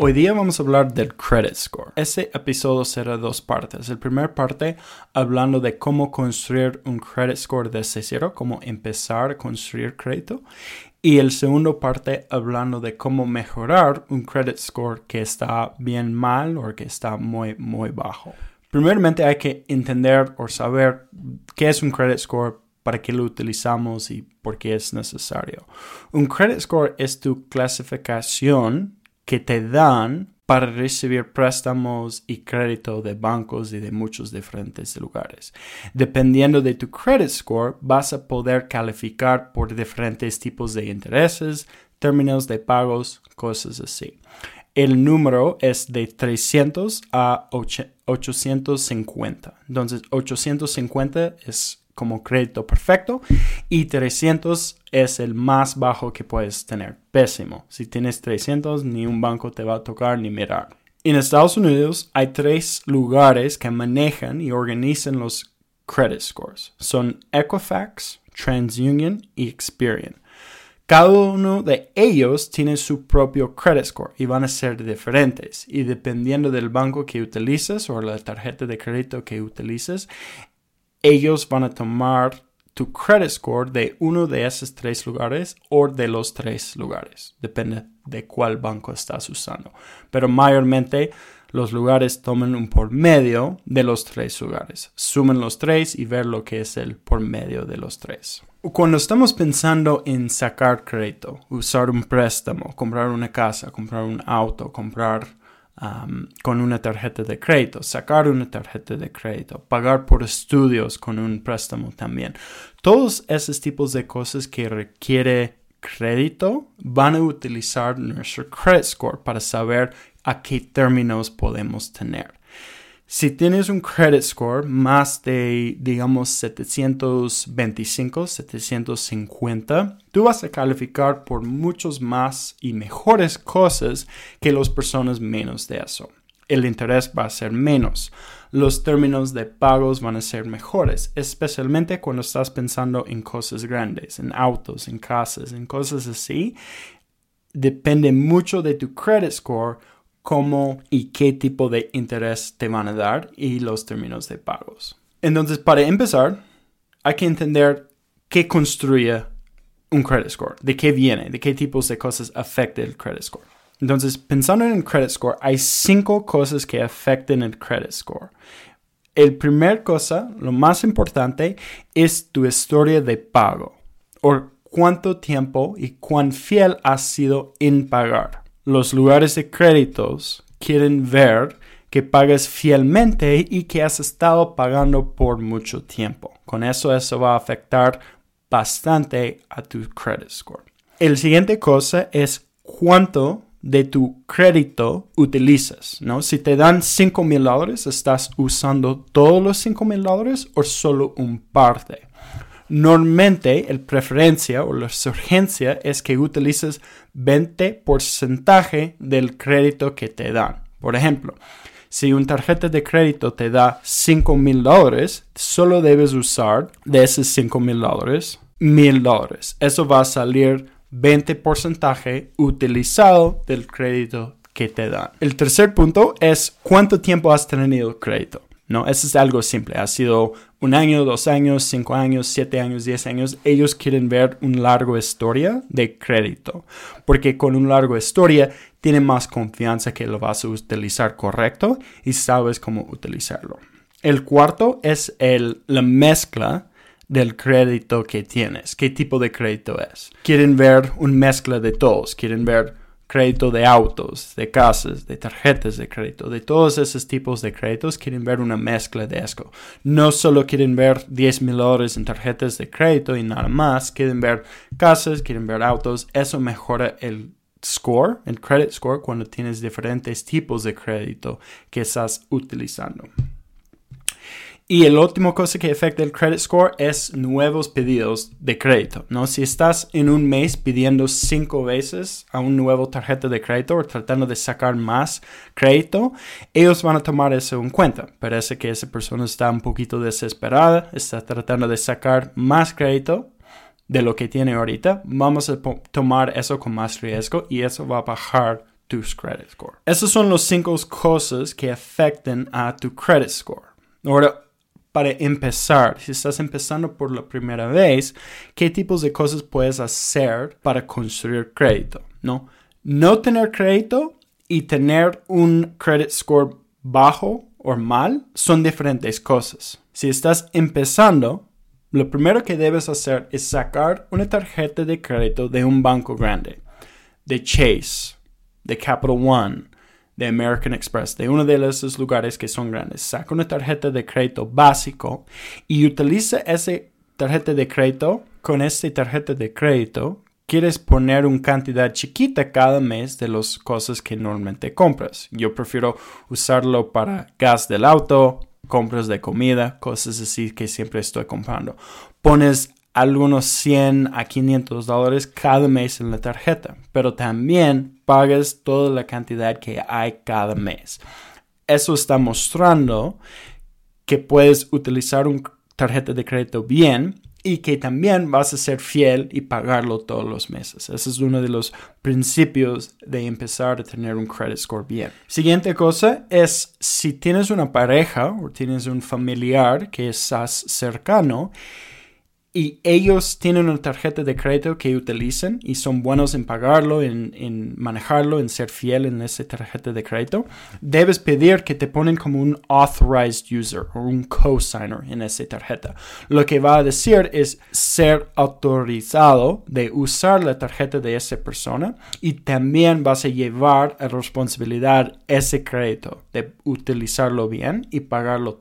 Hoy día vamos a hablar del credit score. Este episodio será dos partes. El primer parte hablando de cómo construir un credit score desde cero, cómo empezar a construir crédito. Y el segundo parte hablando de cómo mejorar un credit score que está bien mal o que está muy, muy bajo. Primeramente hay que entender o saber qué es un credit score, para qué lo utilizamos y por qué es necesario. Un credit score es tu clasificación que te dan para recibir préstamos y crédito de bancos y de muchos diferentes lugares. Dependiendo de tu credit score, vas a poder calificar por diferentes tipos de intereses, términos de pagos, cosas así. El número es de 300 a 850. Entonces, 850 es como crédito perfecto y 300 es el más bajo que puedes tener. Pésimo. Si tienes 300, ni un banco te va a tocar ni mirar. En Estados Unidos hay tres lugares que manejan y organizan los credit scores. Son Equifax, TransUnion y Experian. Cada uno de ellos tiene su propio credit score y van a ser diferentes. Y dependiendo del banco que utilices o la tarjeta de crédito que utilices, ellos van a tomar tu credit score de uno de esos tres lugares o de los tres lugares. Depende de cuál banco estás usando. Pero mayormente los lugares toman un por medio de los tres lugares. Sumen los tres y ver lo que es el por medio de los tres. Cuando estamos pensando en sacar crédito, usar un préstamo, comprar una casa, comprar un auto, comprar con una tarjeta de crédito, sacar una tarjeta de crédito, pagar por estudios con un préstamo también. Todos esos tipos de cosas que requiere crédito van a utilizar nuestro credit score para saber a qué términos podemos tener. Si tienes un credit score más de, digamos, 725, 750, tú vas a calificar por muchos más y mejores cosas que las personas menos de eso. El interés va a ser menos. Los términos de pagos van a ser mejores, especialmente cuando estás pensando en cosas grandes, en autos, en casas, en cosas así. Depende mucho de tu credit score cómo y qué tipo de interés te van a dar y los términos de pagos. Entonces, para empezar, hay que entender qué construye un credit score, de qué viene, de qué tipos de cosas afecta el credit score. Entonces, pensando en el credit score, hay cinco cosas que afectan el credit score. El primer cosa, lo más importante, es tu historia de pago o cuánto tiempo y cuán fiel has sido en pagar los lugares de créditos quieren ver que pagas fielmente y que has estado pagando por mucho tiempo. Con eso eso va a afectar bastante a tu credit score. El siguiente cosa es cuánto de tu crédito utilizas, ¿no? Si te dan 5 mil dólares, ¿estás usando todos los 5 mil dólares o solo un parte? Normalmente, el preferencia o la urgencia es que utilices 20% del crédito que te dan. Por ejemplo, si una tarjeta de crédito te da 5 mil dólares, solo debes usar de esos 5 mil dólares mil dólares. Eso va a salir 20% utilizado del crédito que te dan. El tercer punto es cuánto tiempo has tenido crédito. No, eso es algo simple. Ha sido un año, dos años, cinco años, siete años, diez años. Ellos quieren ver una larga historia de crédito. Porque con una larga historia tienen más confianza que lo vas a utilizar correcto y sabes cómo utilizarlo. El cuarto es el, la mezcla del crédito que tienes. ¿Qué tipo de crédito es? Quieren ver una mezcla de todos. Quieren ver crédito de autos, de casas, de tarjetas de crédito, de todos esos tipos de créditos, quieren ver una mezcla de eso. No solo quieren ver 10 mil dólares en tarjetas de crédito y nada más, quieren ver casas, quieren ver autos. Eso mejora el score, el credit score, cuando tienes diferentes tipos de crédito que estás utilizando. Y el último cosa que afecta el credit score es nuevos pedidos de crédito, ¿no? Si estás en un mes pidiendo cinco veces a un nuevo tarjeta de crédito o tratando de sacar más crédito, ellos van a tomar eso en cuenta. Parece que esa persona está un poquito desesperada, está tratando de sacar más crédito de lo que tiene ahorita. Vamos a tomar eso con más riesgo y eso va a bajar tus credit score. Esas son las cinco cosas que afectan a tu credit score. Ahora, para empezar, si estás empezando por la primera vez, ¿qué tipos de cosas puedes hacer para construir crédito? No, no tener crédito y tener un credit score bajo o mal son diferentes cosas. Si estás empezando, lo primero que debes hacer es sacar una tarjeta de crédito de un banco grande, de Chase, de Capital One, de American Express, de uno de esos lugares que son grandes. Saca una tarjeta de crédito básico y utiliza esa tarjeta de crédito. Con esta tarjeta de crédito, quieres poner una cantidad chiquita cada mes de las cosas que normalmente compras. Yo prefiero usarlo para gas del auto, compras de comida, cosas así que siempre estoy comprando. Pones algunos 100 a 500 dólares cada mes en la tarjeta, pero también pagas toda la cantidad que hay cada mes. Eso está mostrando que puedes utilizar una tarjeta de crédito bien y que también vas a ser fiel y pagarlo todos los meses. Ese es uno de los principios de empezar a tener un credit score bien. Siguiente cosa es si tienes una pareja o tienes un familiar que estás cercano y ellos tienen una tarjeta de crédito que utilizan y son buenos en pagarlo, en, manejarlo, en ser fiel en esa tarjeta de crédito, debes pedir que te ponen como un authorized user o un co-signer en esa tarjeta. Lo que va a decir es ser autorizado de usar la tarjeta de esa persona y también vas a llevar a responsabilidad ese crédito de utilizarlo bien y pagarlo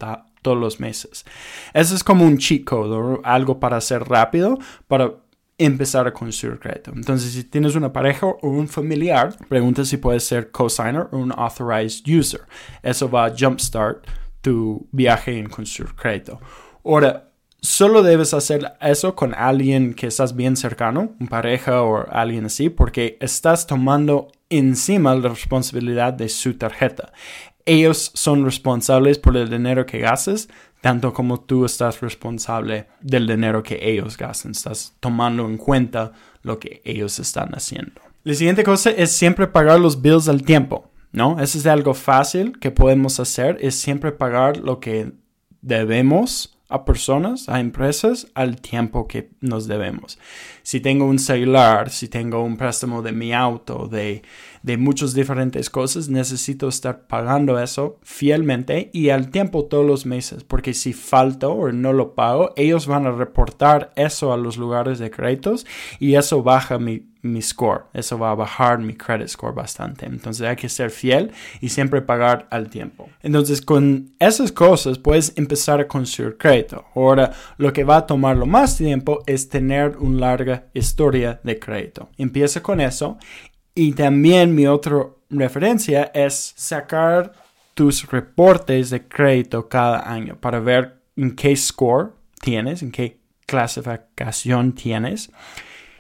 todos los meses. Eso es como un cheat code o algo para hacer rápido para empezar a construir crédito. Entonces, si tienes una pareja o un familiar, pregunta si puedes ser co-signer o un authorized user. Eso va a jumpstart tu viaje en construir crédito. Ahora, solo debes hacer eso con alguien que estás bien cercano, una pareja o alguien así, porque estás tomando encima la responsabilidad de su tarjeta ellos son responsables por el dinero que gastas, tanto como tú estás responsable del dinero que ellos gastan. Estás tomando en cuenta lo que ellos están haciendo. La siguiente cosa es siempre pagar los bills al tiempo, ¿no? Eso es algo fácil que podemos hacer, es siempre pagar lo que debemos a personas, a empresas, al tiempo que nos debemos. Si tengo un celular, si tengo un préstamo de mi auto, de, de muchas diferentes cosas, necesito estar pagando eso fielmente y al tiempo todos los meses, porque si falto o no lo pago, ellos van a reportar eso a los lugares de créditos y eso baja mi mi score. Eso va a bajar mi credit score bastante. Entonces hay que ser fiel y siempre pagar al tiempo. Entonces con esas cosas puedes empezar a construir crédito. Ahora lo que va a tomar lo más tiempo es tener una larga historia de crédito. Empieza con eso y también mi otra referencia es sacar tus reportes de crédito cada año para ver en qué score tienes, en qué clasificación tienes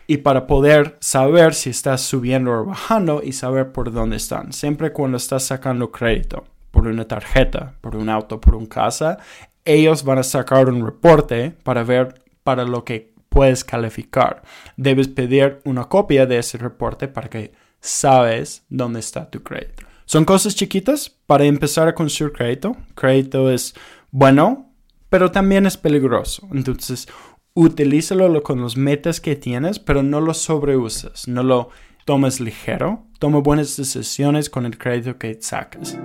y para poder saber si estás subiendo o bajando y saber por dónde están. Siempre cuando estás sacando crédito por una tarjeta, por un auto, por una casa, ellos van a sacar un reporte para ver para lo que puedes calificar. Debes pedir una copia de ese reporte para que sabes dónde está tu crédito. Son cosas chiquitas para empezar a construir crédito. Crédito es bueno, pero también es peligroso. Entonces, utilízalo con los metas que tienes, pero no lo sobreuses, no lo tomes ligero. Toma buenas decisiones con el crédito que sacas.